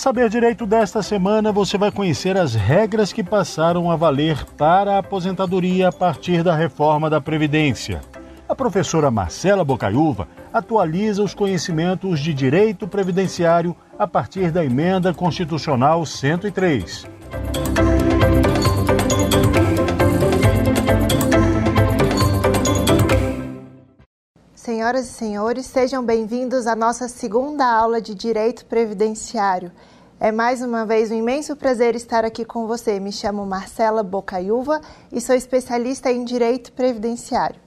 Saber Direito desta semana, você vai conhecer as regras que passaram a valer para a aposentadoria a partir da reforma da Previdência. A professora Marcela Bocaiúva atualiza os conhecimentos de direito previdenciário a partir da emenda constitucional 103. Senhoras e senhores, sejam bem-vindos à nossa segunda aula de Direito Previdenciário. É mais uma vez um imenso prazer estar aqui com você. Me chamo Marcela Bocaiúva e sou especialista em Direito Previdenciário.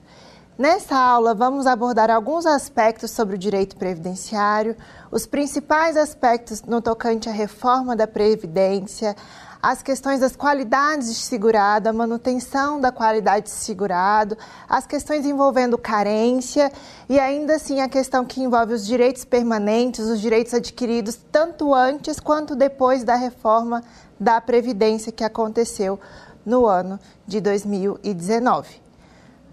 Nessa aula, vamos abordar alguns aspectos sobre o direito previdenciário, os principais aspectos no tocante à reforma da Previdência, as questões das qualidades de segurado, a manutenção da qualidade de segurado, as questões envolvendo carência e ainda assim a questão que envolve os direitos permanentes, os direitos adquiridos tanto antes quanto depois da reforma da Previdência que aconteceu no ano de 2019.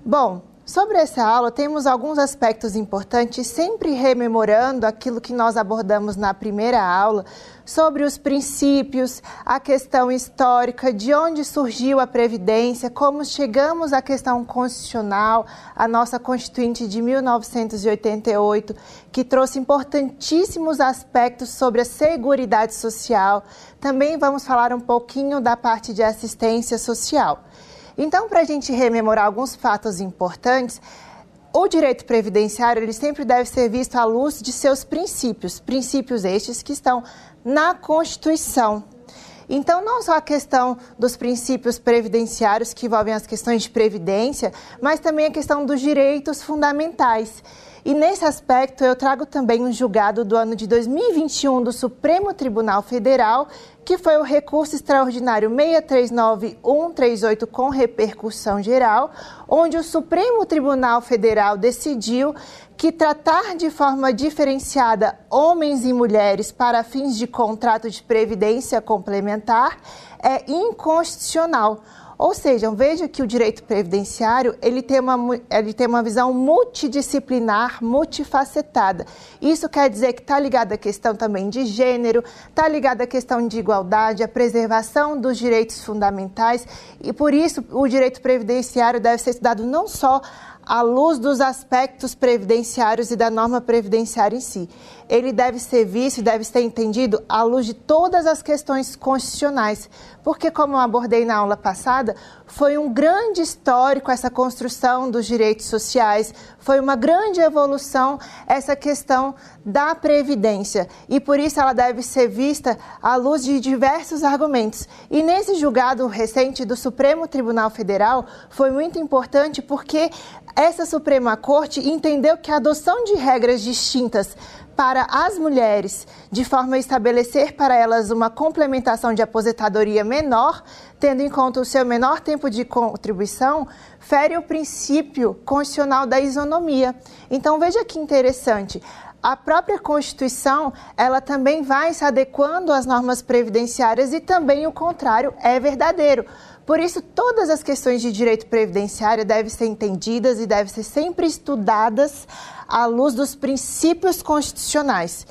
Bom, Sobre essa aula, temos alguns aspectos importantes, sempre rememorando aquilo que nós abordamos na primeira aula, sobre os princípios, a questão histórica, de onde surgiu a Previdência, como chegamos à questão constitucional, a nossa Constituinte de 1988, que trouxe importantíssimos aspectos sobre a Seguridade Social. Também vamos falar um pouquinho da parte de assistência social. Então, para a gente rememorar alguns fatos importantes, o direito previdenciário ele sempre deve ser visto à luz de seus princípios, princípios estes que estão na Constituição. Então, não só a questão dos princípios previdenciários que envolvem as questões de previdência, mas também a questão dos direitos fundamentais. E nesse aspecto, eu trago também um julgado do ano de 2021 do Supremo Tribunal Federal, que foi o recurso extraordinário 639138 com repercussão geral, onde o Supremo Tribunal Federal decidiu que tratar de forma diferenciada homens e mulheres para fins de contrato de previdência complementar é inconstitucional ou seja, veja que o direito previdenciário ele tem, uma, ele tem uma visão multidisciplinar, multifacetada. Isso quer dizer que está ligado à questão também de gênero, está ligado à questão de igualdade, à preservação dos direitos fundamentais, e por isso o direito previdenciário deve ser estudado não só à luz dos aspectos previdenciários e da norma previdenciária em si. Ele deve ser visto e deve ser entendido à luz de todas as questões constitucionais, porque, como eu abordei na aula passada, foi um grande histórico essa construção dos direitos sociais, foi uma grande evolução essa questão da previdência e por isso ela deve ser vista à luz de diversos argumentos. E nesse julgado recente do Supremo Tribunal Federal foi muito importante porque essa Suprema Corte entendeu que a adoção de regras distintas para as mulheres, de forma a estabelecer para elas uma complementação de aposentadoria menor, tendo em conta o seu menor tempo de contribuição, fere o princípio constitucional da isonomia. Então veja que interessante. A própria Constituição, ela também vai se adequando às normas previdenciárias e também o contrário é verdadeiro. Por isso, todas as questões de direito previdenciário devem ser entendidas e devem ser sempre estudadas à luz dos princípios constitucionais.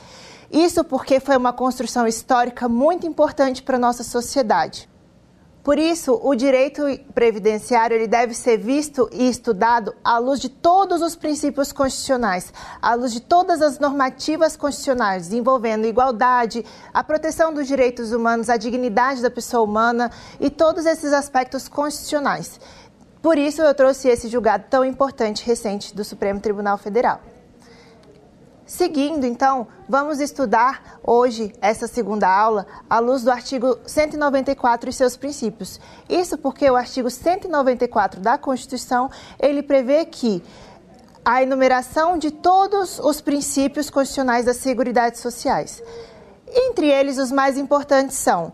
Isso porque foi uma construção histórica muito importante para a nossa sociedade. Por isso, o direito previdenciário ele deve ser visto e estudado à luz de todos os princípios constitucionais, à luz de todas as normativas constitucionais, envolvendo igualdade, a proteção dos direitos humanos, a dignidade da pessoa humana e todos esses aspectos constitucionais. Por isso, eu trouxe esse julgado tão importante recente do Supremo Tribunal Federal. Seguindo, então, vamos estudar hoje essa segunda aula à luz do artigo 194 e seus princípios. Isso porque o artigo 194 da Constituição, ele prevê que a enumeração de todos os princípios constitucionais das seguridades sociais. Entre eles, os mais importantes são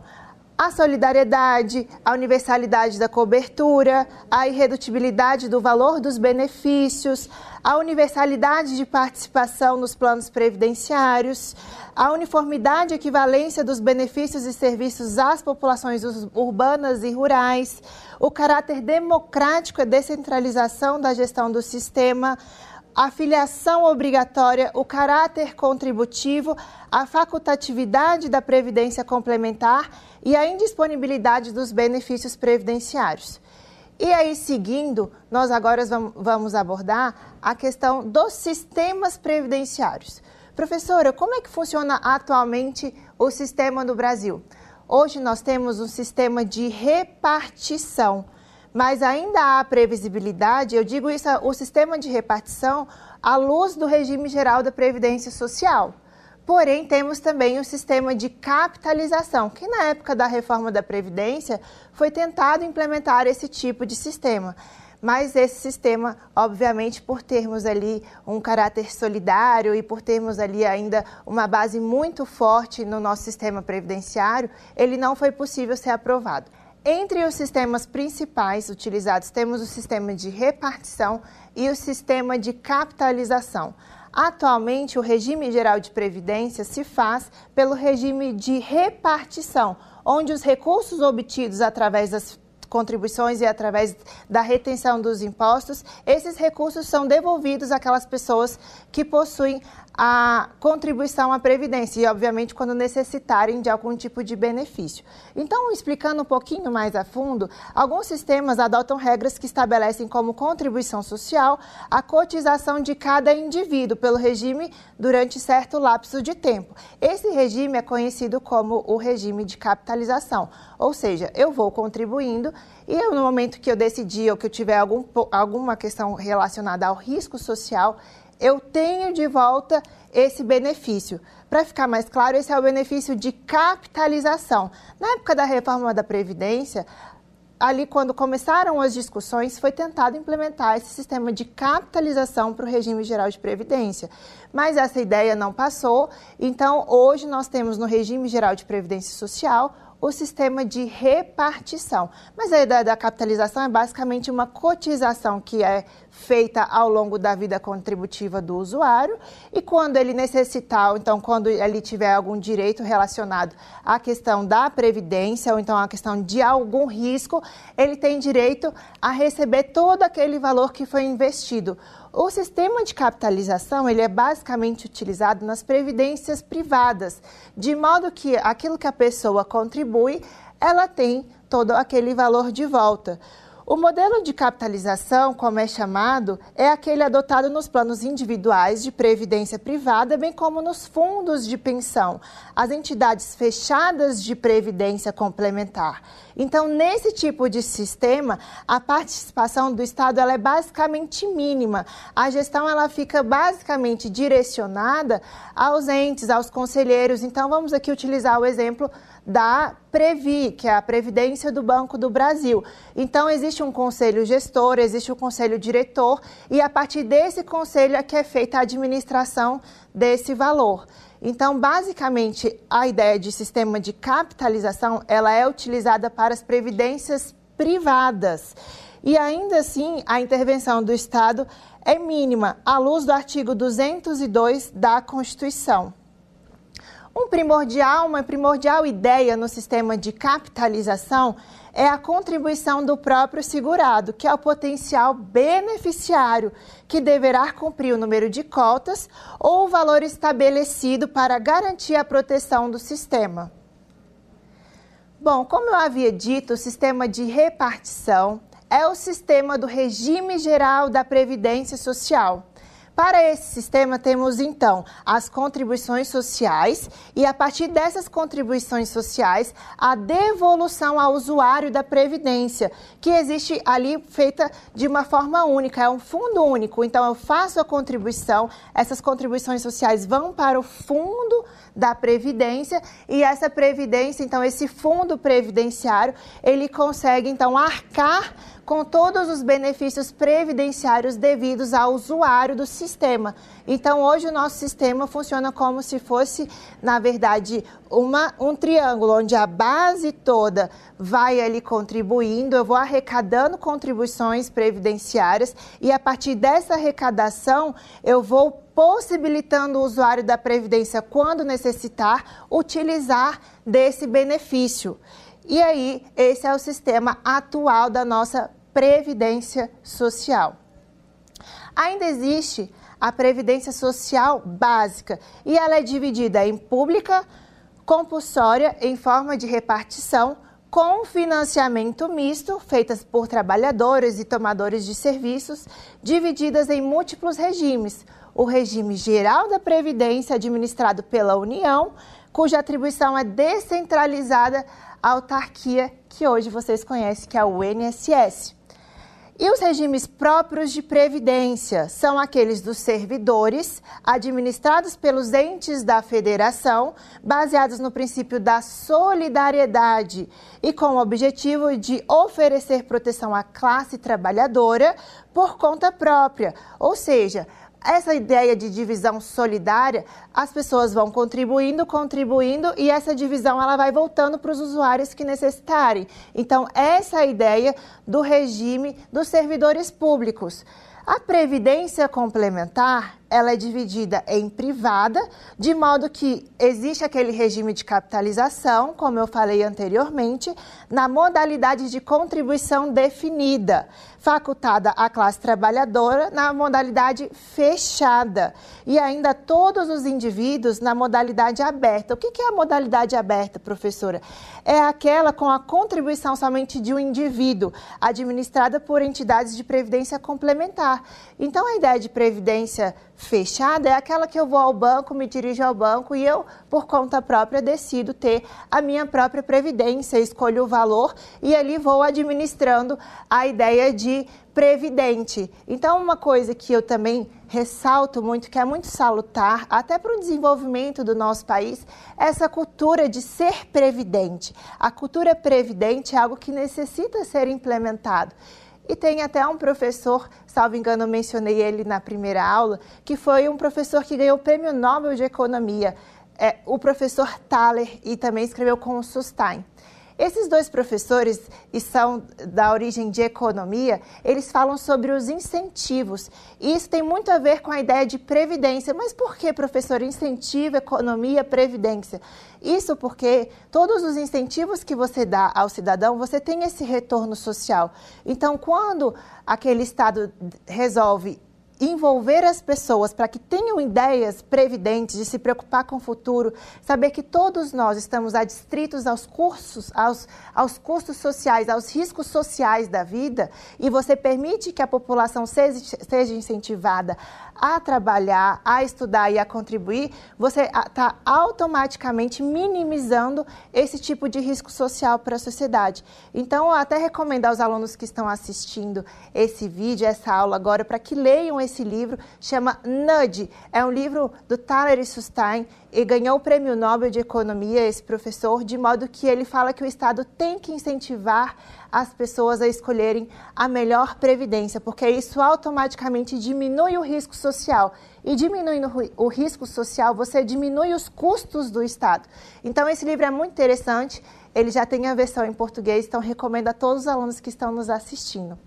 a solidariedade, a universalidade da cobertura, a irredutibilidade do valor dos benefícios, a universalidade de participação nos planos previdenciários, a uniformidade e equivalência dos benefícios e serviços às populações urbanas e rurais, o caráter democrático e descentralização da gestão do sistema, a filiação obrigatória, o caráter contributivo, a facultatividade da previdência complementar e a indisponibilidade dos benefícios previdenciários. E aí, seguindo, nós agora vamos abordar a questão dos sistemas previdenciários. Professora, como é que funciona atualmente o sistema no Brasil? Hoje nós temos um sistema de repartição mas ainda há previsibilidade, eu digo isso, o sistema de repartição à luz do regime geral da Previdência Social. Porém, temos também o sistema de capitalização, que na época da reforma da Previdência foi tentado implementar esse tipo de sistema. Mas esse sistema, obviamente, por termos ali um caráter solidário e por termos ali ainda uma base muito forte no nosso sistema previdenciário, ele não foi possível ser aprovado. Entre os sistemas principais utilizados, temos o sistema de repartição e o sistema de capitalização. Atualmente, o regime geral de previdência se faz pelo regime de repartição, onde os recursos obtidos através das contribuições e através da retenção dos impostos, esses recursos são devolvidos àquelas pessoas que possuem a contribuição à Previdência e, obviamente, quando necessitarem de algum tipo de benefício. Então, explicando um pouquinho mais a fundo, alguns sistemas adotam regras que estabelecem como contribuição social a cotização de cada indivíduo pelo regime durante certo lapso de tempo. Esse regime é conhecido como o regime de capitalização, ou seja, eu vou contribuindo e eu, no momento que eu decidir ou que eu tiver algum, alguma questão relacionada ao risco social, eu tenho de volta esse benefício. Para ficar mais claro, esse é o benefício de capitalização. Na época da reforma da Previdência, ali quando começaram as discussões, foi tentado implementar esse sistema de capitalização para o regime geral de previdência. Mas essa ideia não passou, então hoje nós temos no regime geral de previdência social o sistema de repartição. Mas a ideia da capitalização é basicamente uma cotização que é feita ao longo da vida contributiva do usuário e quando ele necessitar, então quando ele tiver algum direito relacionado à questão da previdência ou então à questão de algum risco, ele tem direito a receber todo aquele valor que foi investido. O sistema de capitalização ele é basicamente utilizado nas previdências privadas, de modo que aquilo que a pessoa contribui, ela tem todo aquele valor de volta. O modelo de capitalização, como é chamado, é aquele adotado nos planos individuais de previdência privada, bem como nos fundos de pensão, as entidades fechadas de previdência complementar. Então, nesse tipo de sistema, a participação do Estado ela é basicamente mínima. A gestão ela fica basicamente direcionada aos entes, aos conselheiros. Então, vamos aqui utilizar o exemplo da Previ, que é a Previdência do Banco do Brasil. Então, existe um conselho gestor, existe o um conselho diretor, e a partir desse conselho é que é feita a administração desse valor. Então, basicamente, a ideia de sistema de capitalização, ela é utilizada para as previdências privadas. E ainda assim, a intervenção do Estado é mínima, à luz do artigo 202 da Constituição. Um primordial, uma primordial ideia no sistema de capitalização é a contribuição do próprio segurado, que é o potencial beneficiário, que deverá cumprir o número de cotas ou o valor estabelecido para garantir a proteção do sistema. Bom, como eu havia dito, o sistema de repartição é o sistema do regime geral da Previdência Social. Para esse sistema, temos então as contribuições sociais e, a partir dessas contribuições sociais, a devolução ao usuário da Previdência, que existe ali feita de uma forma única, é um fundo único. Então, eu faço a contribuição, essas contribuições sociais vão para o fundo da Previdência e essa Previdência, então, esse fundo previdenciário, ele consegue então arcar com todos os benefícios previdenciários devidos ao usuário do sistema. Então, hoje o nosso sistema funciona como se fosse, na verdade, uma, um triângulo, onde a base toda vai ali contribuindo, eu vou arrecadando contribuições previdenciárias e a partir dessa arrecadação eu vou possibilitando o usuário da Previdência, quando necessitar, utilizar desse benefício. E aí, esse é o sistema atual da nossa Previdência Social. Ainda existe a previdência social básica e ela é dividida em pública, compulsória em forma de repartição com financiamento misto, feitas por trabalhadores e tomadores de serviços, divididas em múltiplos regimes. O regime geral da Previdência, administrado pela União, cuja atribuição é descentralizada à autarquia que hoje vocês conhecem, que é o INSS. E os regimes próprios de previdência são aqueles dos servidores, administrados pelos entes da federação, baseados no princípio da solidariedade e com o objetivo de oferecer proteção à classe trabalhadora por conta própria, ou seja, essa ideia de divisão solidária, as pessoas vão contribuindo, contribuindo e essa divisão ela vai voltando para os usuários que necessitarem. Então, essa é a ideia do regime dos servidores públicos. A previdência complementar, ela é dividida em privada, de modo que existe aquele regime de capitalização, como eu falei anteriormente, na modalidade de contribuição definida, facultada à classe trabalhadora na modalidade fechada e ainda todos os indivíduos na modalidade aberta. O que é a modalidade aberta, professora? É aquela com a contribuição somente de um indivíduo, administrada por entidades de previdência complementar. Então, a ideia de previdência fechada é aquela que eu vou ao banco, me dirijo ao banco e eu, por conta própria, decido ter a minha própria previdência, escolho o valor e ali vou administrando a ideia de previdente. Então, uma coisa que eu também ressalto muito, que é muito salutar, até para o desenvolvimento do nosso país, é essa cultura de ser previdente. A cultura previdente é algo que necessita ser implementado. E tem até um professor, salvo engano, eu mencionei ele na primeira aula, que foi um professor que ganhou o Prêmio Nobel de Economia, é, o professor Thaler, e também escreveu com o Sustain. Esses dois professores, e são da origem de economia, eles falam sobre os incentivos. E isso tem muito a ver com a ideia de previdência. Mas por que, professor, incentivo, economia, previdência? Isso porque todos os incentivos que você dá ao cidadão, você tem esse retorno social. Então, quando aquele Estado resolve envolver as pessoas para que tenham ideias previdentes de se preocupar com o futuro, saber que todos nós estamos adstritos aos cursos, aos, aos custos sociais, aos riscos sociais da vida, e você permite que a população seja, seja incentivada a trabalhar, a estudar e a contribuir, você está automaticamente minimizando esse tipo de risco social para a sociedade. Então, eu até recomendo aos alunos que estão assistindo esse vídeo, essa aula agora, para que leiam esse livro, chama Nudge. É um livro do Thaler Sustain e ganhou o Prêmio Nobel de Economia, esse professor, de modo que ele fala que o Estado tem que incentivar as pessoas a escolherem a melhor previdência, porque isso automaticamente diminui o risco social. E diminuindo o risco social, você diminui os custos do Estado. Então, esse livro é muito interessante. Ele já tem a versão em português, então recomendo a todos os alunos que estão nos assistindo.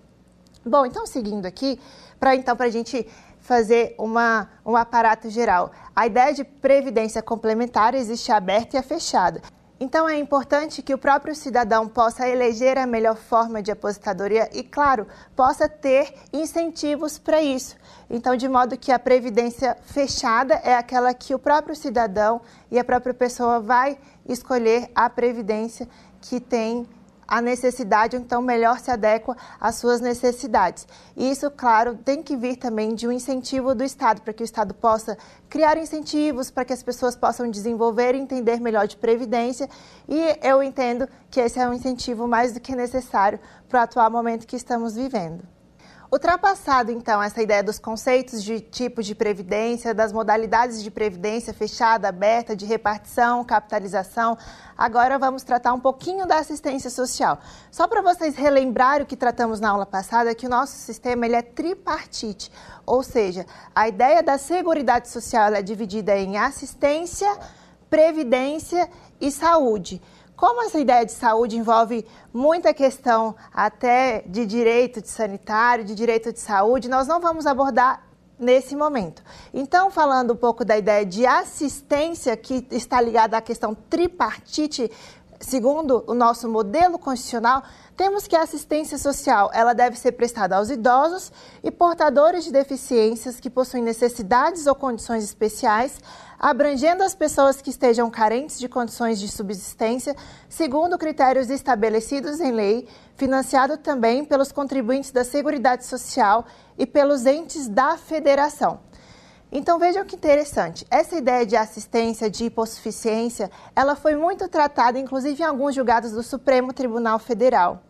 Bom, então seguindo aqui, para então para a gente fazer uma, um aparato geral. A ideia de previdência complementar existe a aberta e a fechada. Então é importante que o próprio cidadão possa eleger a melhor forma de aposentadoria e, claro, possa ter incentivos para isso. Então, de modo que a previdência fechada é aquela que o próprio cidadão e a própria pessoa vai escolher a previdência que tem a necessidade, então melhor se adequa às suas necessidades. E isso, claro, tem que vir também de um incentivo do Estado, para que o Estado possa criar incentivos para que as pessoas possam desenvolver e entender melhor de previdência. E eu entendo que esse é um incentivo mais do que necessário para o atual momento que estamos vivendo. Ultrapassado, então, essa ideia dos conceitos de tipos de previdência, das modalidades de previdência fechada, aberta, de repartição, capitalização, agora vamos tratar um pouquinho da assistência social. Só para vocês relembrarem o que tratamos na aula passada, que o nosso sistema ele é tripartite, ou seja, a ideia da Seguridade Social é dividida em assistência, previdência e saúde. Como essa ideia de saúde envolve muita questão até de direito de sanitário, de direito de saúde, nós não vamos abordar nesse momento. Então, falando um pouco da ideia de assistência que está ligada à questão tripartite, Segundo o nosso modelo constitucional, temos que a assistência social ela deve ser prestada aos idosos e portadores de deficiências que possuem necessidades ou condições especiais, abrangendo as pessoas que estejam carentes de condições de subsistência, segundo critérios estabelecidos em lei, financiado também pelos contribuintes da Seguridade Social e pelos entes da federação. Então vejam que interessante. Essa ideia de assistência de hipossuficiência, ela foi muito tratada, inclusive em alguns julgados do Supremo Tribunal Federal.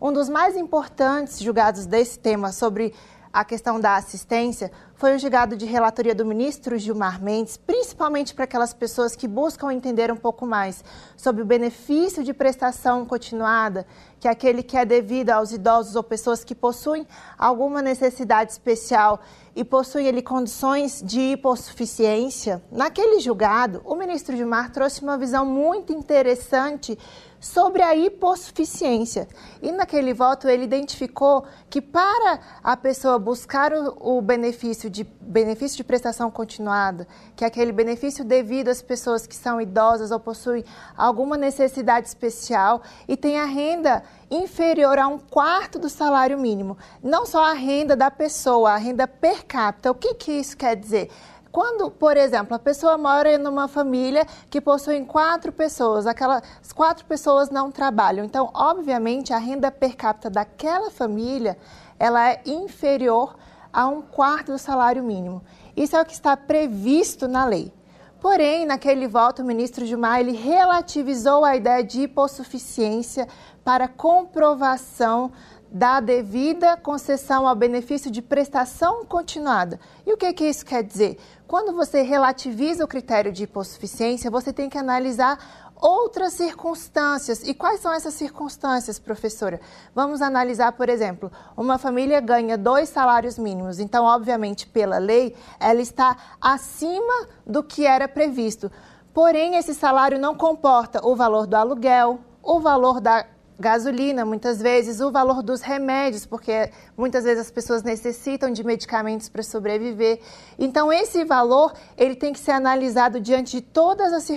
Um dos mais importantes julgados desse tema sobre a questão da assistência foi o julgado de relatoria do ministro Gilmar Mendes, principalmente para aquelas pessoas que buscam entender um pouco mais sobre o benefício de prestação continuada, que é aquele que é devido aos idosos ou pessoas que possuem alguma necessidade especial e possuem ali condições de hipossuficiência. Naquele julgado, o ministro Gilmar trouxe uma visão muito interessante sobre a hipossuficiência. E naquele voto ele identificou que para a pessoa buscar o, o, benefício de benefício de prestação continuada, que é aquele benefício devido às pessoas que são idosas ou possuem alguma necessidade especial e tem a renda inferior a um quarto do salário mínimo, não só a renda da pessoa, a renda per capita. O que, que isso quer dizer? Quando, por exemplo, a pessoa mora em uma família que possui quatro pessoas, aquelas quatro pessoas não trabalham, então, obviamente, a renda per capita daquela família ela é inferior a um quarto do salário mínimo. Isso é o que está previsto na lei. Porém, naquele voto, o ministro Gilmar ele relativizou a ideia de hipossuficiência para comprovação da devida concessão ao benefício de prestação continuada. E o que, que isso quer dizer? Quando você relativiza o critério de hipossuficiência, você tem que analisar outras circunstâncias. E quais são essas circunstâncias, professora? Vamos analisar, por exemplo, uma família ganha dois salários mínimos, então, obviamente, pela lei, ela está acima do que era previsto. Porém, esse salário não comporta o valor do aluguel, o valor da gasolina, muitas vezes, o valor dos remédios, porque muitas vezes as pessoas necessitam de medicamentos para sobreviver. Então, esse valor ele tem que ser analisado diante de todas as,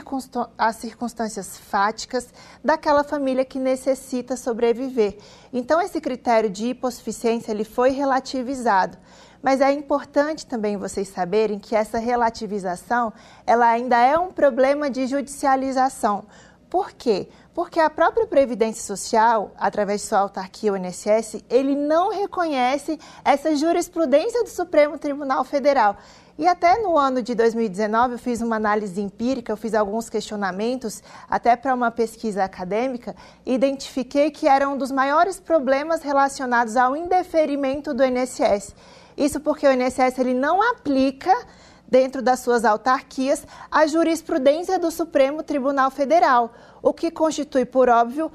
as circunstâncias fáticas daquela família que necessita sobreviver. Então, esse critério de hipossuficiência ele foi relativizado. Mas é importante também vocês saberem que essa relativização ela ainda é um problema de judicialização. Por quê? Porque a própria Previdência Social, através de sua autarquia, o INSS, ele não reconhece essa jurisprudência do Supremo Tribunal Federal. E até no ano de 2019 eu fiz uma análise empírica, eu fiz alguns questionamentos, até para uma pesquisa acadêmica, e identifiquei que era um dos maiores problemas relacionados ao indeferimento do INSS. Isso porque o INSS ele não aplica dentro das suas autarquias, a jurisprudência do Supremo Tribunal Federal, o que constitui, por óbvio,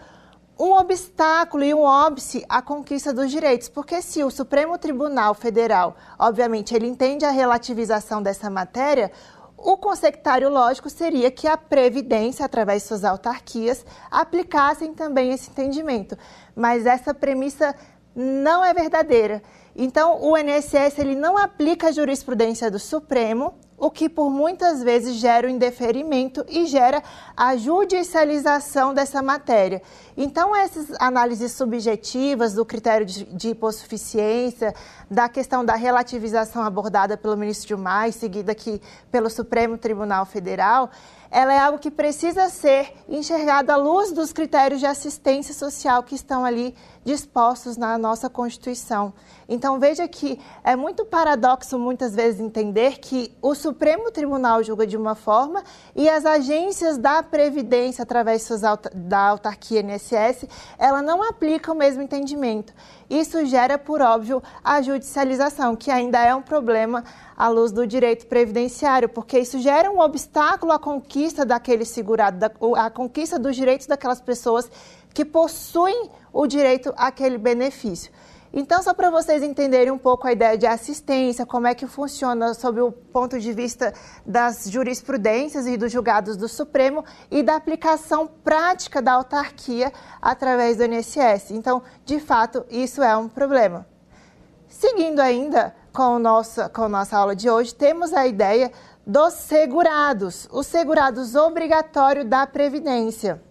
um obstáculo e um óbice à conquista dos direitos, porque se o Supremo Tribunal Federal, obviamente, ele entende a relativização dessa matéria, o consectário lógico seria que a Previdência, através de suas autarquias, aplicassem também esse entendimento. Mas essa premissa não é verdadeira. Então, o INSS ele não aplica a jurisprudência do Supremo, o que por muitas vezes gera o indeferimento e gera a judicialização dessa matéria. Então, essas análises subjetivas do critério de, hipossuficiência, da questão da relativização abordada pelo ministro Gilmar, seguida aqui pelo Supremo Tribunal Federal, ela é algo que precisa ser enxergado à luz dos critérios de assistência social que estão ali dispostos na nossa Constituição. Então, veja que é muito paradoxo muitas vezes entender que o Supremo Tribunal julga de uma forma e as agências da Previdência, através da autarquia INSS, ela não aplica o mesmo entendimento. Isso gera, por óbvio, a judicialização, que ainda é um problema à luz do direito previdenciário, porque isso gera um obstáculo à conquista daquele segurado, à conquista dos direitos daquelas pessoas que possuem o direito àquele benefício. Então, só para vocês entenderem um pouco a ideia de assistência, como é que funciona sob o ponto de vista das jurisprudências e dos julgados do Supremo e da aplicação prática da autarquia através do INSS. Então, de fato, isso é um problema. Seguindo ainda com, nossa, com a nossa aula de hoje, temos a ideia dos segurados, os segurados obrigatórios da Previdência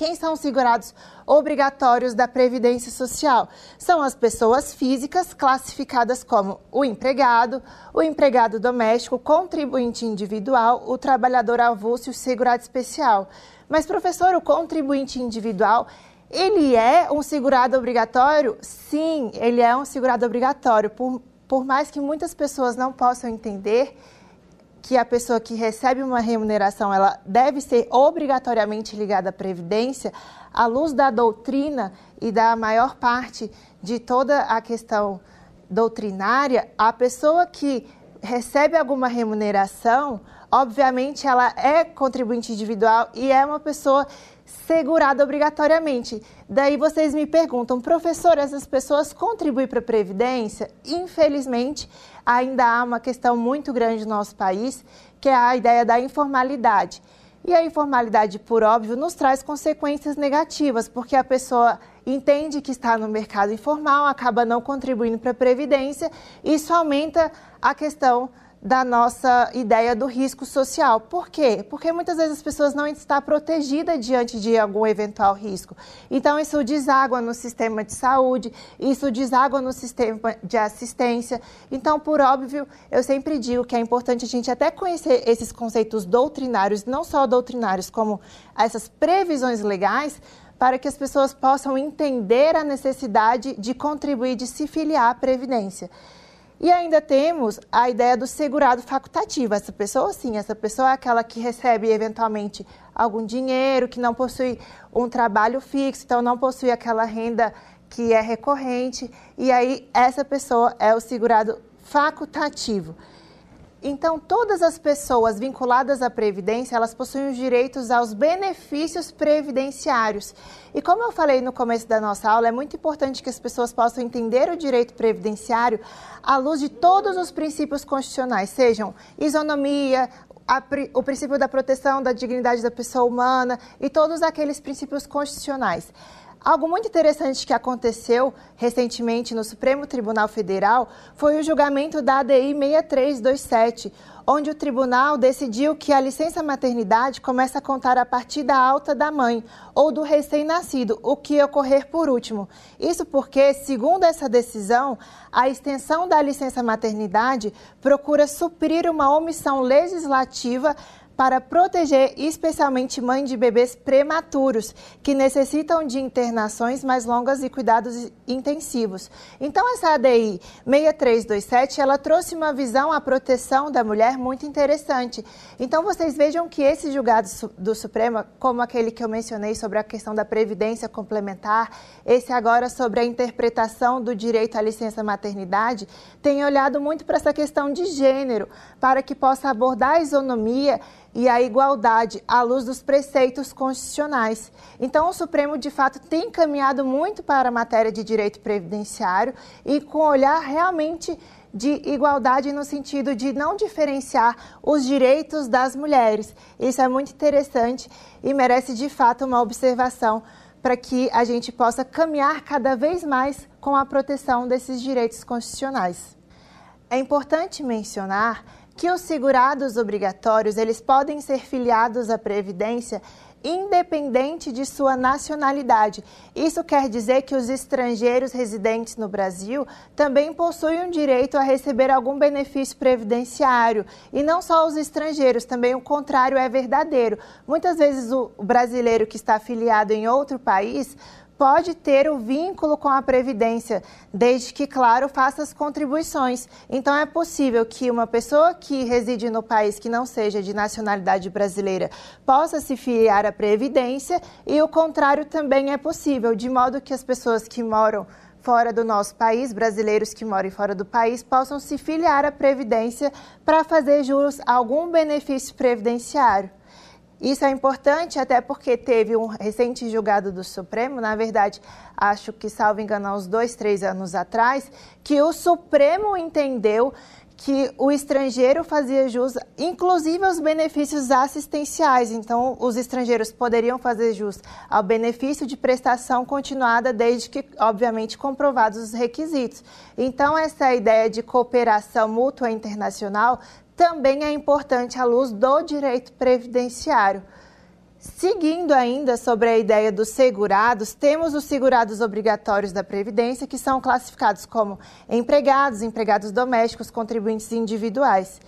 Quem são os segurados obrigatórios da Previdência Social? São as pessoas físicas classificadas como o empregado, o empregado doméstico, o contribuinte individual, o trabalhador avulso e o segurado especial. Mas, professor, o contribuinte individual ele é um segurado obrigatório? Sim, ele é um segurado obrigatório. Por, por mais que muitas pessoas não possam entender, que a pessoa que recebe uma remuneração ela deve ser obrigatoriamente ligada à previdência, à luz da doutrina e da maior parte de toda a questão doutrinária, a pessoa que recebe alguma remuneração, obviamente ela é contribuinte individual e é uma pessoa segurada obrigatoriamente. Daí vocês me perguntam, professor, essas pessoas contribuem para a Previdência? Infelizmente, ainda há uma questão muito grande no nosso país, que é a ideia da informalidade. E a informalidade, por óbvio, nos traz consequências negativas, porque a pessoa entende que está no mercado informal, acaba não contribuindo para a Previdência, isso aumenta a questão da nossa ideia do risco social. Por quê? Porque muitas vezes as pessoas não estão protegidas diante de algum eventual risco. Então, isso deságua no sistema de saúde, isso deságua no sistema de assistência. Então, por óbvio, eu sempre digo que é importante a gente até conhecer esses conceitos doutrinários, não só doutrinários, como essas previsões legais, para que as pessoas possam entender a necessidade de contribuir, de se filiar à Previdência. E ainda temos a ideia do segurado facultativo. Essa pessoa, sim, essa pessoa é aquela que recebe eventualmente algum dinheiro, que não possui um trabalho fixo, então não possui aquela renda que é recorrente. E aí, essa pessoa é o segurado facultativo. Então, todas as pessoas vinculadas à Previdência, elas possuem os direitos aos benefícios previdenciários. E como eu falei no começo da nossa aula, é muito importante que as pessoas possam entender o direito previdenciário à luz de todos os princípios constitucionais, sejam isonomia, a, o princípio da proteção da dignidade da pessoa humana e todos aqueles princípios constitucionais. Algo muito interessante que aconteceu recentemente no Supremo Tribunal Federal foi o julgamento da ADI 6327, onde o tribunal decidiu que a licença maternidade começa a contar a partir da alta da mãe ou do recém-nascido, o que ocorrer por último. Isso porque, segundo essa decisão, a extensão da licença maternidade procura suprir uma omissão legislativa para proteger especialmente mães de bebês prematuros, que necessitam de internações mais longas e cuidados intensivos. Então, essa ADI 6327, ela trouxe uma visão à proteção da mulher muito interessante. Então, vocês vejam que esse julgado do Supremo, como aquele que eu mencionei sobre a questão da previdência complementar, esse agora sobre a interpretação do direito à licença maternidade, tem olhado muito para essa questão de gênero, para que possa abordar a isonomia e a igualdade à luz dos preceitos constitucionais. Então, o Supremo, de fato, tem caminhado muito para a matéria de direito previdenciário e com olhar realmente de igualdade no sentido de não diferenciar os direitos das mulheres. Isso é muito interessante e merece, de fato, uma observação para que a gente possa caminhar cada vez mais com a proteção desses direitos constitucionais. É importante mencionar que os segurados obrigatórios eles podem ser filiados à Previdência independente de sua nacionalidade. Isso quer dizer que os estrangeiros residentes no Brasil também possuem o direito a receber algum benefício previdenciário. E não só os estrangeiros, também o contrário é verdadeiro. Muitas vezes o brasileiro que está afiliado em outro país pode ter o vínculo com a Previdência, desde que, claro, faça as contribuições. Então, é possível que uma pessoa que reside no país que não seja de nacionalidade brasileira possa se filiar à Previdência e o contrário também é possível, de modo que as pessoas que moram fora do nosso país, brasileiros que moram fora do país, possam se filiar à Previdência para fazer jus a algum benefício previdenciário. Isso é importante até porque teve um recente julgado do Supremo, na verdade, acho que, salvo engano, uns dois, três anos atrás, que o Supremo entendeu que o estrangeiro fazia jus, inclusive aos benefícios assistenciais. Então, os estrangeiros poderiam fazer jus ao benefício de prestação continuada, desde que, obviamente, comprovados os requisitos. Então, essa ideia de cooperação mútua internacional também é importante à luz do direito previdenciário. Seguindo ainda sobre a ideia dos segurados, temos os segurados obrigatórios da Previdência, que são classificados como empregados, empregados domésticos, contribuintes individuais.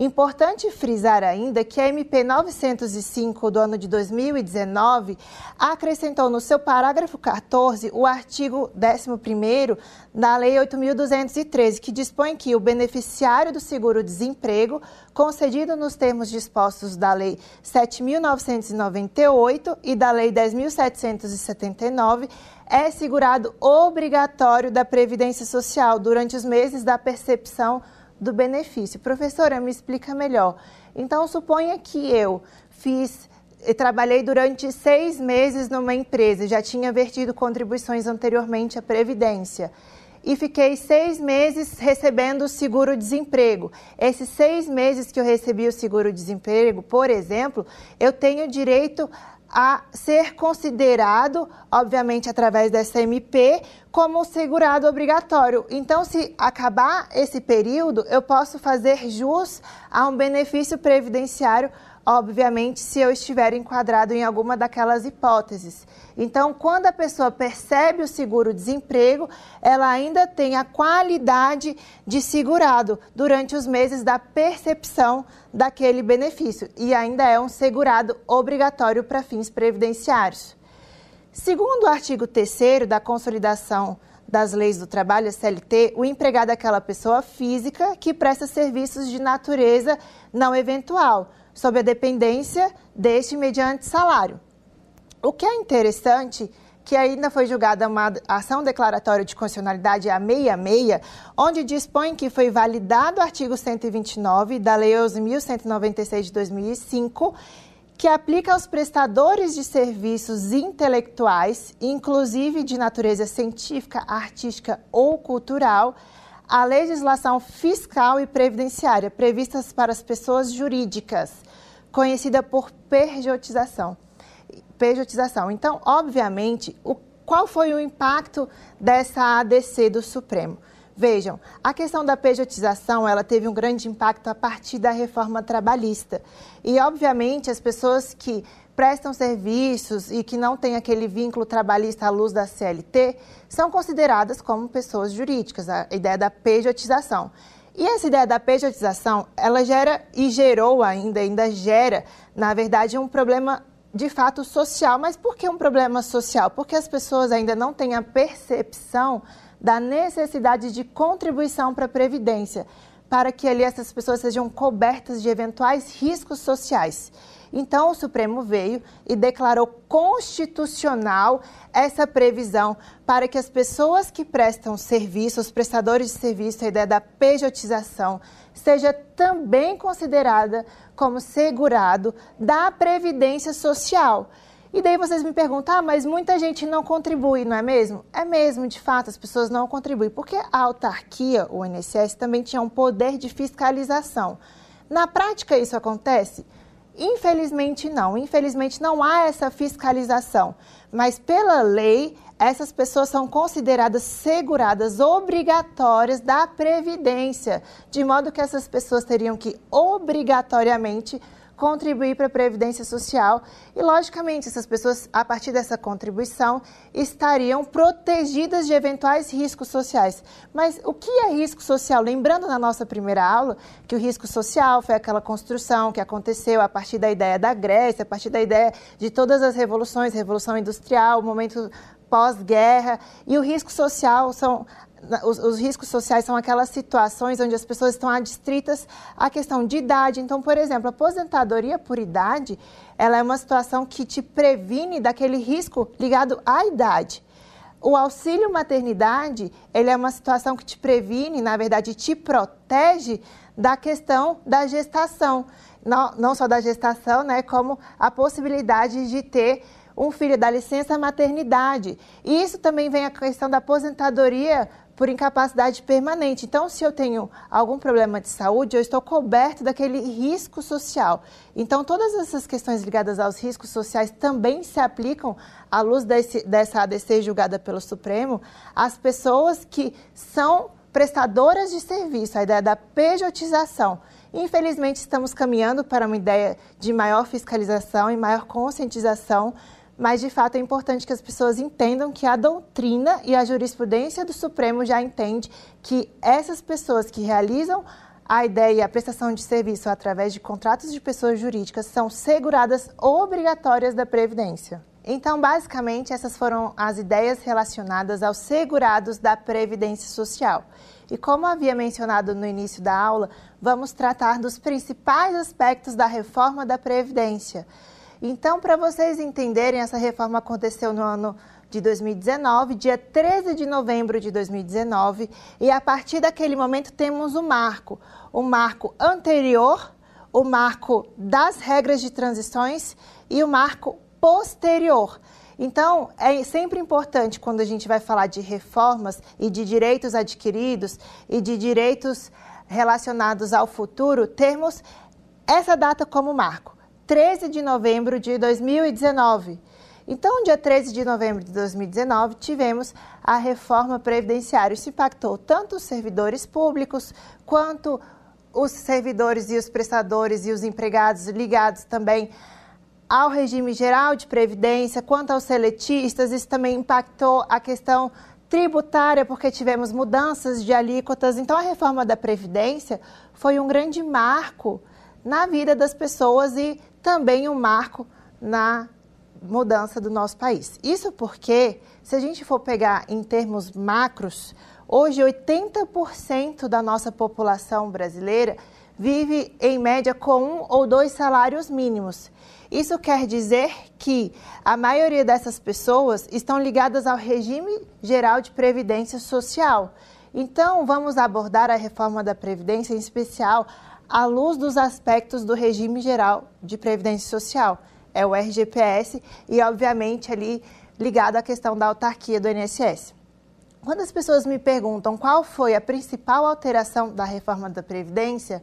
Importante frisar ainda que a MP 905 do ano de 2019 acrescentou no seu parágrafo 14 o artigo 11 da Lei 8.213, que dispõe que o beneficiário do seguro-desemprego, concedido nos termos dispostos da Lei 7.998 e da Lei 10.779, é segurado obrigatório da Previdência Social durante os meses da percepção do benefício. Professora, me explica melhor. Então, suponha que eu fiz e trabalhei durante seis meses numa empresa, já tinha vertido contribuições anteriormente à Previdência. E fiquei seis meses recebendo o seguro-desemprego. Esses seis meses que eu recebi o seguro-desemprego, por exemplo, eu tenho direito a ser considerado, obviamente através dessa MP, como segurado obrigatório. Então, se acabar esse período, eu posso fazer jus a um benefício previdenciário obviamente, se eu estiver enquadrado em alguma daquelas hipóteses. Então, quando a pessoa percebe o seguro-desemprego, ela ainda tem a qualidade de segurado durante os meses da percepção daquele benefício e ainda é um segurado obrigatório para fins previdenciários. Segundo o artigo 3 da Consolidação das Leis do Trabalho, CLT, o empregado é aquela pessoa física que presta serviços de natureza não eventual sob a dependência deste mediante salário. O que é interessante que ainda foi julgada uma ação declaratória de constitucionalidade a 66, onde dispõe que foi validado o artigo 129 da Lei 11.196 de 2005, que aplica aos prestadores de serviços intelectuais, inclusive de natureza científica, artística ou cultural, a legislação fiscal e previdenciária previstas para as pessoas jurídicas, conhecida por pejotização. pejotização. Então, obviamente, o, qual foi o impacto dessa ADC do Supremo? Vejam, a questão da pejotização, ela teve um grande impacto a partir da reforma trabalhista. E, obviamente, as pessoas que prestam serviços e que não têm aquele vínculo trabalhista à luz da CLT são consideradas como pessoas jurídicas, a ideia da pejotização. E essa ideia da pejotização, ela gera e gerou ainda, ainda gera, na verdade, um problema de fato social. Mas por que um problema social? Porque as pessoas ainda não têm a percepção da necessidade de contribuição para a Previdência, para que ali essas pessoas sejam cobertas de eventuais riscos sociais. Então, o Supremo veio e declarou constitucional essa previsão para que as pessoas que prestam serviço, os prestadores de serviço, a ideia da pejotização, seja também considerada como segurado da Previdência Social. E daí vocês me perguntam, ah, mas muita gente não contribui, não é mesmo? É mesmo, de fato, as pessoas não contribuem, porque a autarquia, o INSS, também tinha um poder de fiscalização. Na prática, isso acontece? Infelizmente não, infelizmente não há essa fiscalização, mas pela lei essas pessoas são consideradas seguradas obrigatórias da previdência, de modo que essas pessoas teriam que obrigatoriamente contribuir para a Previdência Social e, logicamente, essas pessoas, a partir dessa contribuição, estariam protegidas de eventuais riscos sociais. Mas o que é risco social? Lembrando na nossa primeira aula que o risco social foi aquela construção que aconteceu a partir da ideia da Grécia, a partir da ideia de todas as revoluções, revolução industrial, momento pós-guerra, e o risco social são os, os, riscos sociais são aquelas situações onde as pessoas estão adstritas à questão de idade. Então, por exemplo, a aposentadoria por idade, ela é uma situação que te previne daquele risco ligado à idade. O auxílio maternidade, ele é uma situação que te previne, na verdade, te protege da questão da gestação. Não, não só da gestação, né, como a possibilidade de ter um filho da licença maternidade. E isso também vem a questão da aposentadoria por incapacidade permanente. Então, se eu tenho algum problema de saúde, eu estou coberto daquele risco social. Então, todas essas questões ligadas aos riscos sociais também se aplicam, à luz desse, dessa ADC julgada pelo Supremo, às pessoas que são prestadoras de serviço, a ideia da pejotização. Infelizmente, estamos caminhando para uma ideia de maior fiscalização e maior conscientização, mas de fato é importante que as pessoas entendam que a doutrina e a jurisprudência do Supremo já entende que essas pessoas que realizam a ideia e a prestação de serviço através de contratos de pessoas jurídicas são seguradas obrigatórias da Previdência. Então, basicamente, essas foram as ideias relacionadas aos segurados da Previdência Social. E como havia mencionado no início da aula, vamos tratar dos principais aspectos da reforma da Previdência. Então, para vocês entenderem, essa reforma aconteceu no ano de 2019, dia 13 de novembro de 2019, e a partir daquele momento temos o um marco, o um marco anterior, o marco das regras de transições e o marco posterior. Então, é sempre importante quando a gente vai falar de reformas e de direitos adquiridos e de direitos relacionados ao futuro, termos essa data como marco, 13 de novembro de 2019. Então, dia 13 de novembro de 2019, tivemos a reforma previdenciária. Isso impactou tanto os servidores públicos quanto os servidores e os prestadores e os empregados ligados também ao regime geral de previdência, quanto aos seletistas, isso também impactou a questão tributária, porque tivemos mudanças de alíquotas. Então, a reforma da Previdência foi um grande marco na vida das pessoas e também um marco na mudança do nosso país. Isso porque, se a gente for pegar em termos macros, hoje 80% da nossa população brasileira vive em média com um ou dois salários mínimos. Isso quer dizer que a maioria dessas pessoas estão ligadas ao regime geral de previdência social. Então, vamos abordar a reforma da previdência em especial à luz dos aspectos do regime geral de previdência social. É o RGPS e, obviamente, ali ligado à questão da autarquia do INSS. Quando as pessoas me perguntam qual foi a principal alteração da reforma da Previdência,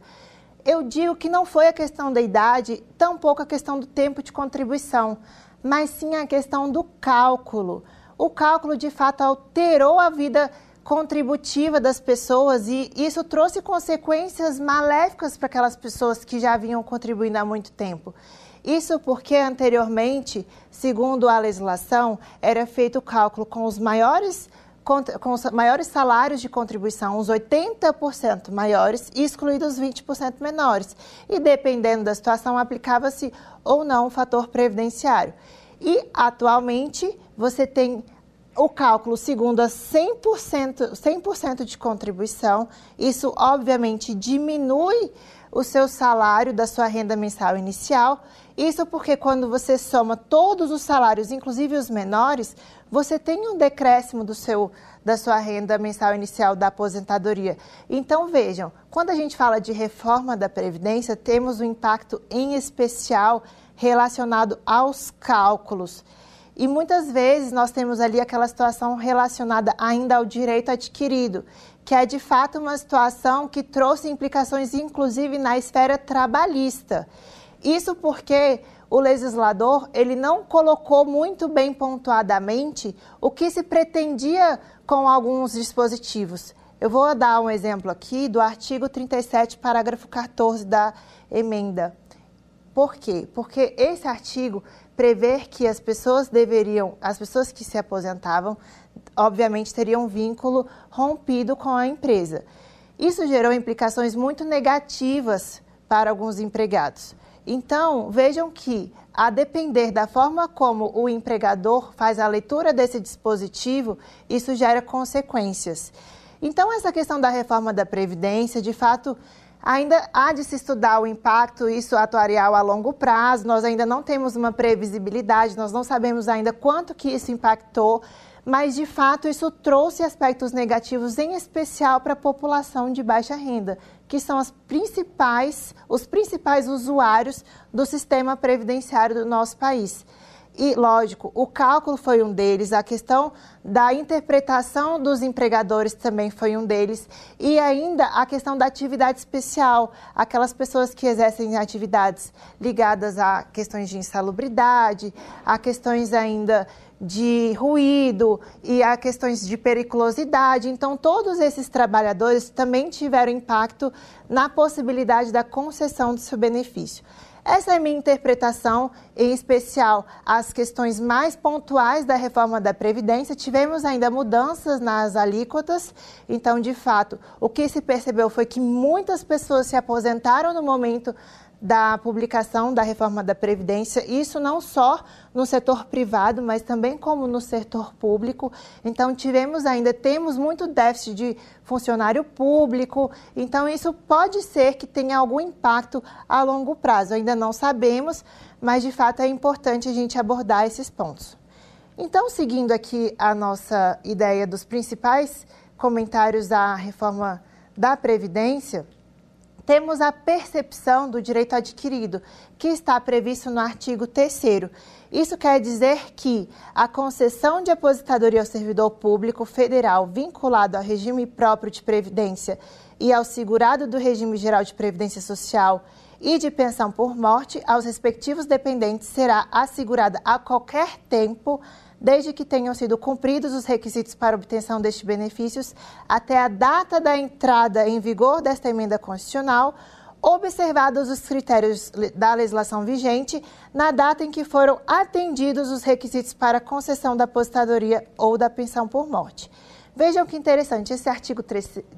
eu digo que não foi a questão da idade, tampouco a questão do tempo de contribuição, mas sim a questão do cálculo. O cálculo, de fato, alterou a vida contributiva das pessoas e isso trouxe consequências maléficas para aquelas pessoas que já vinham contribuindo há muito tempo. Isso porque anteriormente, segundo a legislação, era feito o cálculo com os maiores com os maiores salários de contribuição, os 80% maiores, excluídos os 20% menores. E dependendo da situação, aplicava-se ou não o fator previdenciário. E atualmente você tem o cálculo segundo a 100%, 100 de contribuição. Isso obviamente diminui o seu salário da sua renda mensal inicial. Isso porque quando você soma todos os salários, inclusive os menores, você tem um decréscimo do seu, da sua renda mensal inicial da aposentadoria. Então, vejam, quando a gente fala de reforma da Previdência, temos um impacto em especial relacionado aos cálculos. E muitas vezes nós temos ali aquela situação relacionada ainda ao direito adquirido, que é de fato uma situação que trouxe implicações, inclusive, na esfera trabalhista. Isso porque o legislador ele não colocou muito bem pontuadamente o que se pretendia com alguns dispositivos. Eu vou dar um exemplo aqui do artigo 37, parágrafo 14 da emenda. Por quê? Porque esse artigo prevê que as pessoas deveriam, as pessoas que se aposentavam, obviamente teriam vínculo rompido com a empresa. Isso gerou implicações muito negativas para alguns empregados. Então, vejam que, a depender da forma como o empregador faz a leitura desse dispositivo, isso gera consequências. Então, essa questão da reforma da Previdência, de fato, ainda há de se estudar o impacto isso atuarial a longo prazo, nós ainda não temos uma previsibilidade, nós não sabemos ainda quanto que isso impactou, mas de fato isso trouxe aspectos negativos, em especial para a população de baixa renda que são as principais, os principais usuários do sistema previdenciário do nosso país. E, lógico, o cálculo foi um deles, a questão da interpretação dos empregadores também foi um deles, e ainda a questão da atividade especial, aquelas pessoas que exercem atividades ligadas a questões de insalubridade, a questões ainda de ruído e a questões de periculosidade. Então, todos esses trabalhadores também tiveram impacto na possibilidade da concessão do seu benefício. Essa é a minha interpretação, em especial as questões mais pontuais da reforma da Previdência. Tivemos ainda mudanças nas alíquotas, então, de fato, o que se percebeu foi que muitas pessoas se aposentaram no momento da publicação da reforma da Previdência, isso não só no setor privado, mas também como no setor público. Então, tivemos ainda, temos muito déficit de funcionário público, então isso pode ser que tenha algum impacto a longo prazo. Ainda não sabemos, mas de fato é importante a gente abordar esses pontos. Então, seguindo aqui a nossa ideia dos principais comentários da reforma da Previdência, temos a percepção do direito adquirido, que está previsto no artigo 3. Isso quer dizer que a concessão de aposentadoria ao servidor público federal vinculado ao regime próprio de previdência e ao segurado do regime geral de previdência social e de pensão por morte aos respectivos dependentes será assegurada a qualquer tempo desde que tenham sido cumpridos os requisitos para obtenção destes benefícios até a data da entrada em vigor desta emenda constitucional, observados os critérios da legislação vigente na data em que foram atendidos os requisitos para concessão da aposentadoria ou da pensão por morte. Vejam que interessante, esse artigo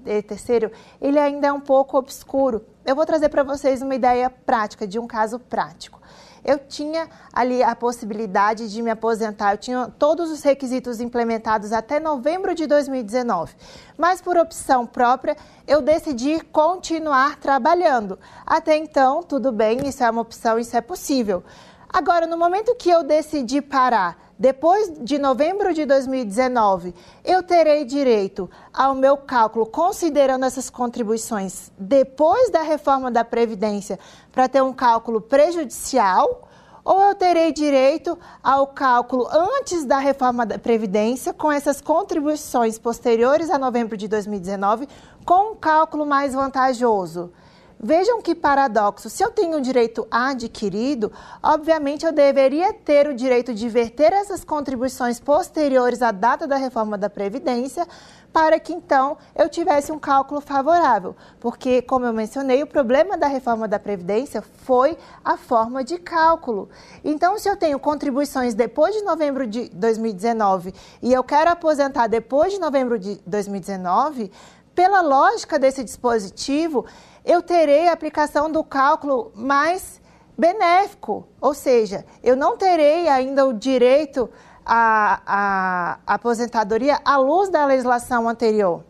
eh, terceiro, ele ainda é um pouco obscuro. Eu vou trazer para vocês uma ideia prática, de um caso prático eu tinha ali a possibilidade de me aposentar, eu tinha todos os requisitos implementados até novembro de 2019. Mas por opção própria, eu decidi continuar trabalhando. Até então, tudo bem, isso é uma opção, isso é possível. Agora, no momento que eu decidi parar, depois de novembro de 2019, eu terei direito ao meu cálculo, considerando essas contribuições depois da reforma da Previdência, para ter um cálculo prejudicial? Ou eu terei direito ao cálculo antes da reforma da Previdência, com essas contribuições posteriores a novembro de 2019, com um cálculo mais vantajoso? Vejam que paradoxo. Se eu tenho um direito adquirido, obviamente eu deveria ter o direito de verter essas contribuições posteriores à data da reforma da Previdência, para que então eu tivesse um cálculo favorável. Porque, como eu mencionei, o problema da reforma da Previdência foi a forma de cálculo. Então, se eu tenho contribuições depois de novembro de 2019 e eu quero aposentar depois de novembro de 2019, pela lógica desse dispositivo, eu terei a aplicação do cálculo mais benéfico, ou seja, eu não terei ainda o direito à, à aposentadoria à luz da legislação anterior.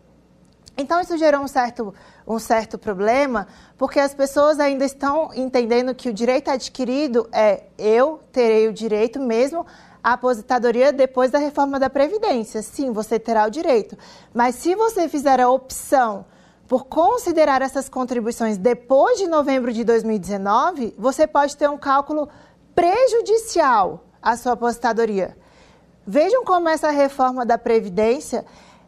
Então, isso gerou um certo, um certo problema, porque as pessoas ainda estão entendendo que o direito adquirido é eu terei o direito mesmo à aposentadoria depois da reforma da Previdência. Sim, você terá o direito. Mas se você fizer a opção por considerar essas contribuições depois de novembro de 2019, você pode ter um cálculo prejudicial à sua aposentadoria. Vejam como essa reforma da Previdência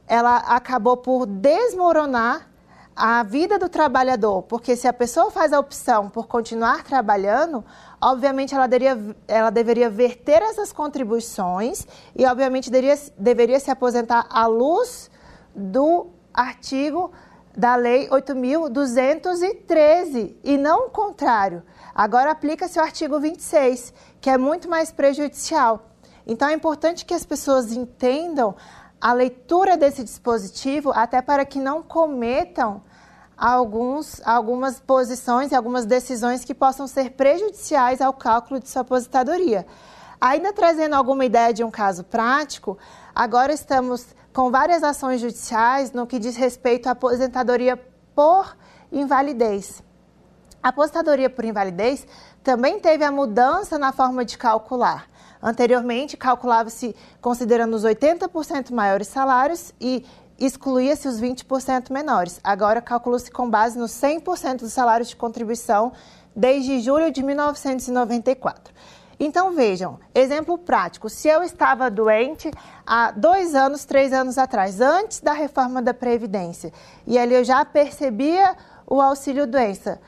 ela acabou por desmoronar a vida do trabalhador, porque se a pessoa faz a opção por continuar trabalhando, obviamente ela deveria, ela deveria verter essas contribuições e, obviamente, deveria, deveria se aposentar à luz do artigo da Lei 8.213 e não o contrário. Agora aplica-se o artigo 26, que é muito mais prejudicial. Então é importante que as pessoas entendam a leitura desse dispositivo, até para que não cometam alguns, algumas posições e algumas decisões que possam ser prejudiciais ao cálculo de sua aposentadoria. Ainda trazendo alguma ideia de um caso prático, agora estamos com várias ações judiciais no que diz respeito à aposentadoria por invalidez. A aposentadoria por invalidez também teve a mudança na forma de calcular. Anteriormente, calculava-se considerando os 80% maiores salários e excluía-se os 20% menores. Agora, calcula-se com base nos 100% dos salários de contribuição desde julho de 1994. Então vejam, exemplo prático: se eu estava doente há dois anos, três anos atrás, antes da reforma da Previdência, e ali eu já percebia o auxílio doença.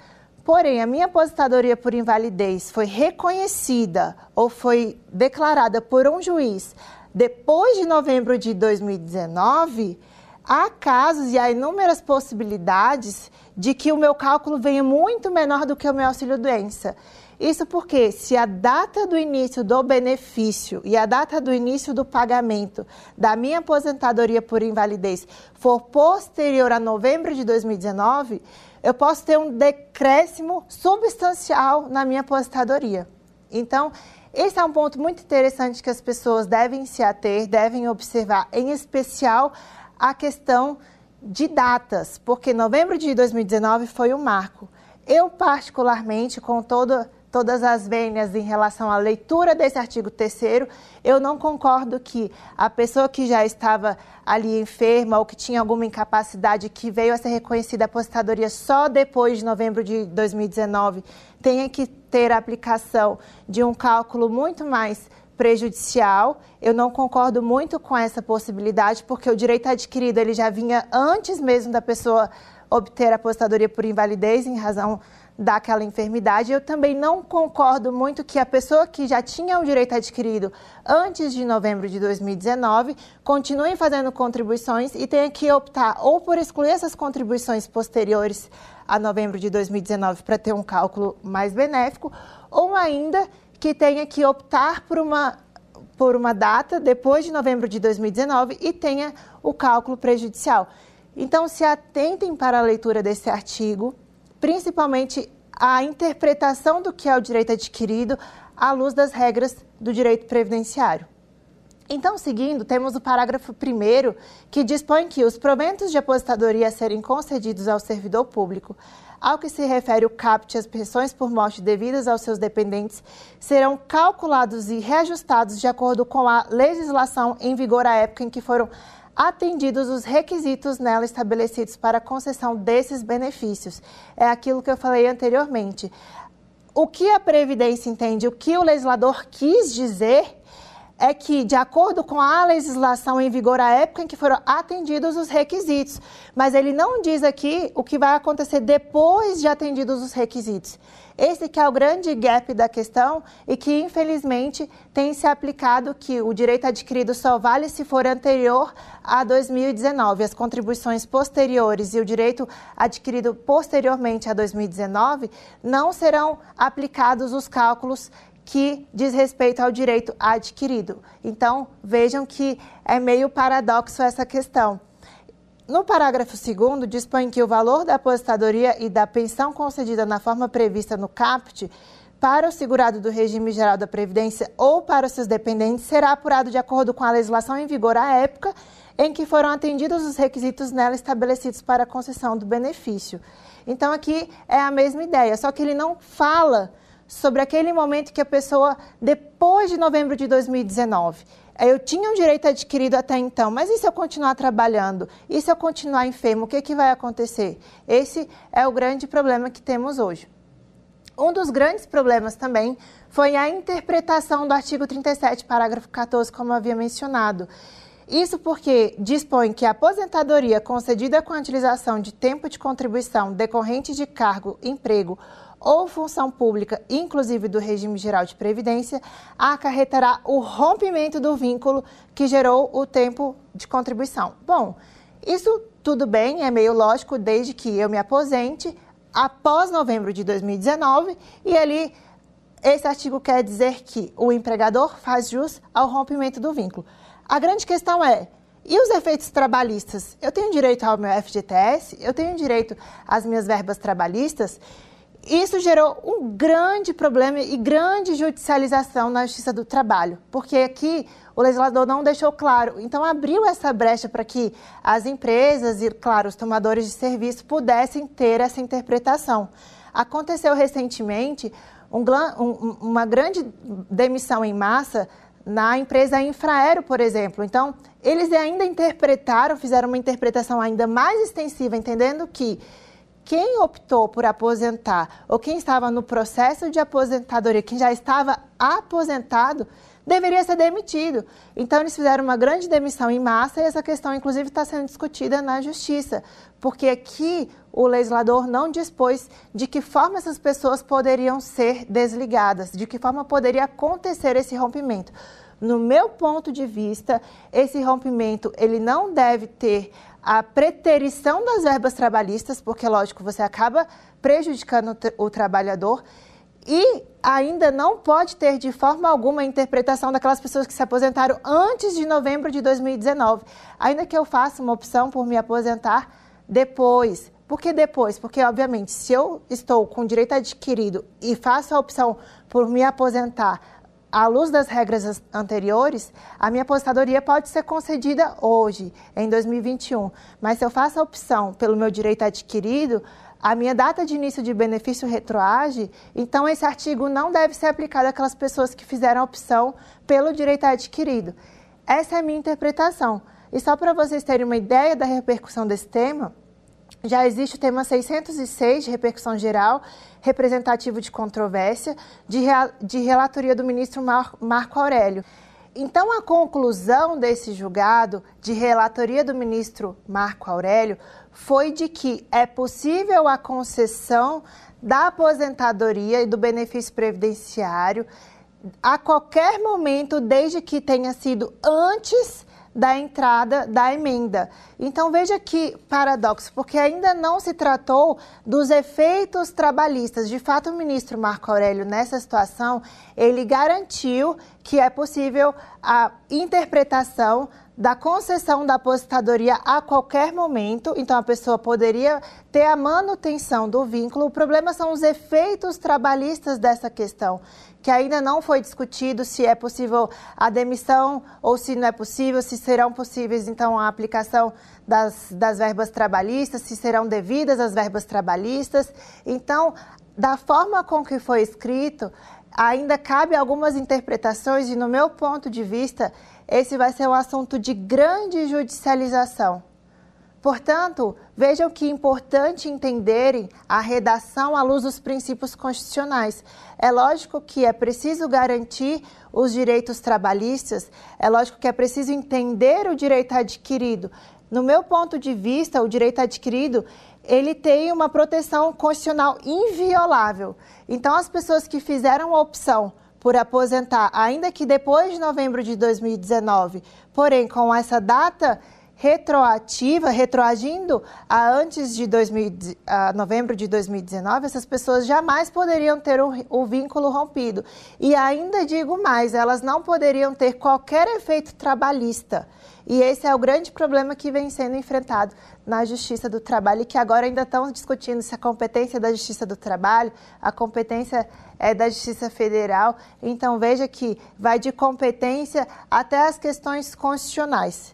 Porém, a minha aposentadoria por invalidez foi reconhecida ou foi declarada por um juiz depois de novembro de 2019, há casos e há inúmeras possibilidades de que o meu cálculo venha muito menor do que o meu auxílio-doença. Isso porque, se a data do início do benefício e a data do início do pagamento da minha aposentadoria por invalidez for posterior a novembro de 2019, eu posso ter um decréscimo substancial na minha aposentadoria. Então, esse é um ponto muito interessante que as pessoas devem se ater, devem observar, em especial a questão de datas, porque novembro de 2019 foi o um marco. Eu, particularmente, com todo, todas as vênias em relação à leitura desse artigo 3 eu não concordo que a pessoa que já estava ali enferma ou que tinha alguma incapacidade que veio a ser reconhecida a aposentadoria só depois de novembro de 2019 tenha que ter a aplicação de um cálculo muito mais prejudicial. Eu não concordo muito com essa possibilidade, porque o direito adquirido ele já vinha antes mesmo da pessoa obter a aposentadoria por invalidez em razão daquela enfermidade. Eu também não concordo muito que a pessoa que já tinha o direito adquirido antes de novembro de 2019 continue fazendo contribuições e tenha que optar ou por excluir essas contribuições posteriores a novembro de 2019 para ter um cálculo mais benéfico, ou ainda que tenha que optar por uma, por uma data depois de novembro de 2019 e tenha o cálculo prejudicial. Então, se atentem para a leitura desse artigo, principalmente a interpretação do que é o direito adquirido à luz das regras do direito previdenciário. Então, seguindo, temos o parágrafo 1 que dispõe que os proventos de aposentadoria a serem concedidos ao servidor público, ao que se refere o CAPT e as pensões por morte devidas aos seus dependentes, serão calculados e reajustados de acordo com a legislação em vigor à época em que foram atendidos os requisitos nela estabelecidos para a concessão desses benefícios. É aquilo que eu falei anteriormente. O que a Previdência entende, o que o legislador quis dizer é que, de acordo com a legislação em vigor à época em que foram atendidos os requisitos, mas ele não diz aqui o que vai acontecer depois de atendidos os requisitos. Esse que é o grande gap da questão e que, infelizmente, tem se aplicado que o direito adquirido só vale se for anterior a 2019. As contribuições posteriores e o direito adquirido posteriormente a 2019 não serão aplicados os cálculos que diz respeito ao direito adquirido. Então, vejam que é meio paradoxo essa questão. No parágrafo 2 dispõe que o valor da aposentadoria e da pensão concedida na forma prevista no CAPT para o segurado do regime geral da Previdência ou para os seus dependentes será apurado de acordo com a legislação em vigor à época em que foram atendidos os requisitos nela estabelecidos para a concessão do benefício. Então, aqui é a mesma ideia, só que ele não fala sobre aquele momento que a pessoa, depois de novembro de 2019, eu tinha um direito adquirido até então, mas e se eu continuar trabalhando? E se eu continuar enfermo? O que, que vai acontecer? Esse é o grande problema que temos hoje. Um dos grandes problemas também foi a interpretação do artigo 37, parágrafo 14, como eu havia mencionado. Isso porque dispõe que a aposentadoria concedida com a utilização de tempo de contribuição decorrente de cargo, emprego ou função pública, inclusive do regime geral de previdência, acarretará o rompimento do vínculo que gerou o tempo de contribuição. Bom, isso tudo bem, é meio lógico, desde que eu me aposente após novembro de 2019 e ali esse artigo quer dizer que o empregador faz jus ao rompimento do vínculo. A grande questão é, e os efeitos trabalhistas? Eu tenho direito ao meu FGTS, eu tenho direito às minhas verbas trabalhistas, isso gerou um grande problema e grande judicialização na Justiça do Trabalho, porque aqui o legislador não deixou claro. Então, abriu essa brecha para que as empresas e, claro, os tomadores de serviço pudessem ter essa interpretação. Aconteceu recentemente um, um, uma grande demissão em massa na empresa Infraero, por exemplo. Então, eles ainda interpretaram, fizeram uma interpretação ainda mais extensiva, entendendo que quem optou por aposentar ou quem estava no processo de aposentadoria, quem já estava aposentado, deveria ser demitido. Então, eles fizeram uma grande demissão em massa e essa questão, inclusive, está sendo discutida na Justiça, porque aqui o legislador não dispôs de que forma essas pessoas poderiam ser desligadas, de que forma poderia acontecer esse rompimento. No meu ponto de vista, esse rompimento ele não deve ter a preterição das verbas trabalhistas, porque, lógico, você acaba prejudicando o trabalhador e ainda não pode ter de forma alguma a interpretação daquelas pessoas que se aposentaram antes de novembro de 2019. Ainda que eu faça uma opção por me aposentar depois. Por que depois? Porque, obviamente, se eu estou com direito adquirido e faço a opção por me aposentar à luz das regras anteriores, a minha aposentadoria pode ser concedida hoje, em 2021. Mas se eu faço a opção pelo meu direito adquirido, a minha data de início de benefício retroage, então esse artigo não deve ser aplicado àquelas pessoas que fizeram a opção pelo direito adquirido. Essa é a minha interpretação. E só para vocês terem uma ideia da repercussão desse tema, já existe o tema 606 de repercussão geral, representativo de controvérsia, de, de relatoria do ministro Mar Marco Aurélio. Então, a conclusão desse julgado de relatoria do ministro Marco Aurélio foi de que é possível a concessão da aposentadoria e do benefício previdenciário a qualquer momento, desde que tenha sido antes da entrada da emenda. Então veja que paradoxo, porque ainda não se tratou dos efeitos trabalhistas. De fato, o ministro Marco Aurélio, nessa situação, ele garantiu que é possível a interpretação da concessão da aposentadoria a qualquer momento, então a pessoa poderia ter a manutenção do vínculo. O problema são os efeitos trabalhistas dessa questão, que ainda não foi discutido se é possível a demissão ou se não é possível, se serão possíveis então a aplicação das, das verbas trabalhistas, se serão devidas as verbas trabalhistas. Então, da forma com que foi escrito, ainda cabe algumas interpretações e no meu ponto de vista esse vai ser um assunto de grande judicialização. Portanto, vejam que é importante entenderem a redação à luz dos princípios constitucionais. É lógico que é preciso garantir os direitos trabalhistas, é lógico que é preciso entender o direito adquirido. No meu ponto de vista, o direito adquirido, ele tem uma proteção constitucional inviolável. Então, as pessoas que fizeram a opção por aposentar, ainda que depois de novembro de 2019, porém com essa data retroativa, retroagindo a antes de 2000, a novembro de 2019, essas pessoas jamais poderiam ter o, o, vínculo rompido. E ainda digo mais, elas não poderiam ter qualquer efeito trabalhista. E esse é o grande problema que vem sendo enfrentado na Justiça do Trabalho e que agora ainda estão discutindo se a competência da Justiça do Trabalho, a competência é da Justiça Federal. Então veja que vai de competência até as questões constitucionais.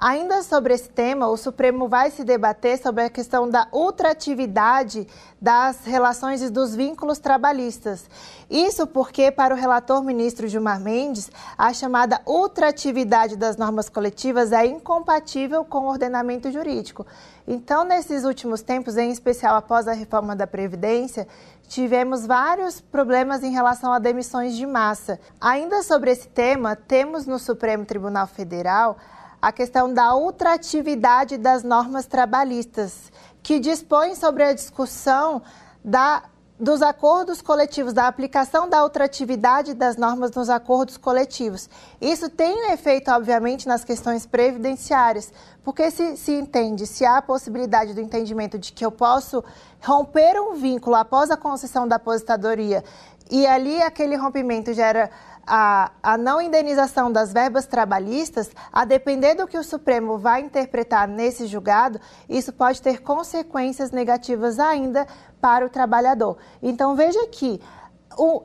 Ainda sobre esse tema, o Supremo vai se debater sobre a questão da ultratividade das relações e dos vínculos trabalhistas. Isso porque, para o relator ministro Gilmar Mendes, a chamada ultratividade das normas coletivas é incompatível com o ordenamento jurídico. Então, nesses últimos tempos, em especial após a reforma da Previdência, tivemos vários problemas em relação a demissões de massa. Ainda sobre esse tema, temos no Supremo Tribunal Federal a questão da ultratividade das normas trabalhistas, que dispõe sobre a discussão da, dos acordos coletivos, da aplicação da ultratividade das normas nos acordos coletivos. Isso tem um efeito, obviamente, nas questões previdenciárias, porque se, se entende, se há a possibilidade do entendimento de que eu posso romper um vínculo após a concessão da aposentadoria e ali aquele rompimento gera a, a não indenização das verbas trabalhistas, a depender do que o Supremo vai interpretar nesse julgado, isso pode ter consequências negativas ainda para o trabalhador. Então, veja que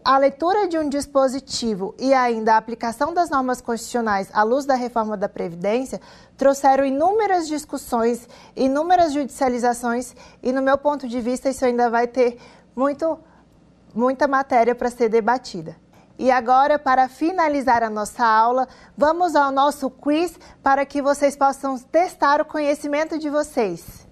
a leitura de um dispositivo e ainda a aplicação das normas constitucionais à luz da reforma da Previdência trouxeram inúmeras discussões, inúmeras judicializações e, no meu ponto de vista, isso ainda vai ter muito, muita matéria para ser debatida. E agora, para finalizar a nossa aula, vamos ao nosso quiz para que vocês possam testar o conhecimento de vocês.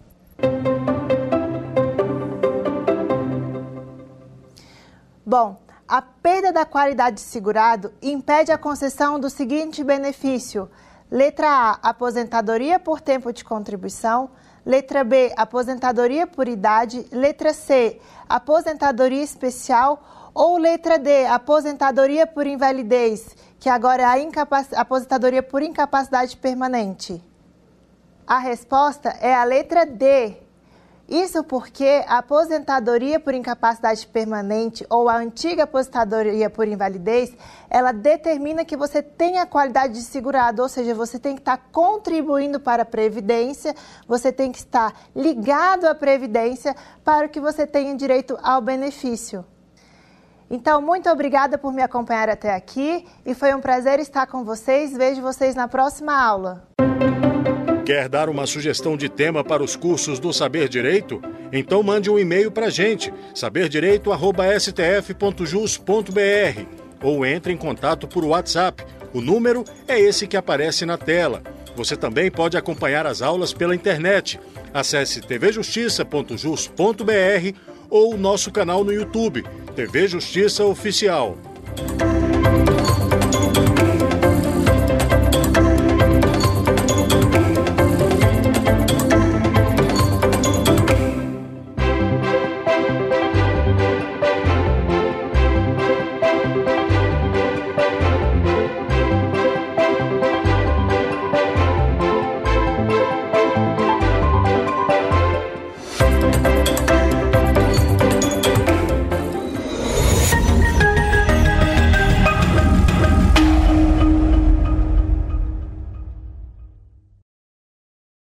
Bom, a perda da qualidade de segurado impede a concessão do seguinte benefício: letra A, aposentadoria por tempo de contribuição. Letra B, aposentadoria por idade. Letra C, aposentadoria especial ou letra D, aposentadoria por invalidez, que agora é a aposentadoria por incapacidade permanente. A resposta é a letra D. Isso porque a aposentadoria por incapacidade permanente ou a antiga aposentadoria por invalidez, ela determina que você tenha qualidade de segurado, ou seja, você tem que estar contribuindo para a previdência, você tem que estar ligado à previdência para que você tenha direito ao benefício. Então, muito obrigada por me acompanhar até aqui e foi um prazer estar com vocês. Vejo vocês na próxima aula. Quer dar uma sugestão de tema para os cursos do Saber Direito? Então mande um e-mail para a gente, saberdireito.stf.jus.br ou entre em contato por WhatsApp. O número é esse que aparece na tela. Você também pode acompanhar as aulas pela internet. Acesse tvjustiça.jus.br ou nosso canal no YouTube, TV Justiça Oficial.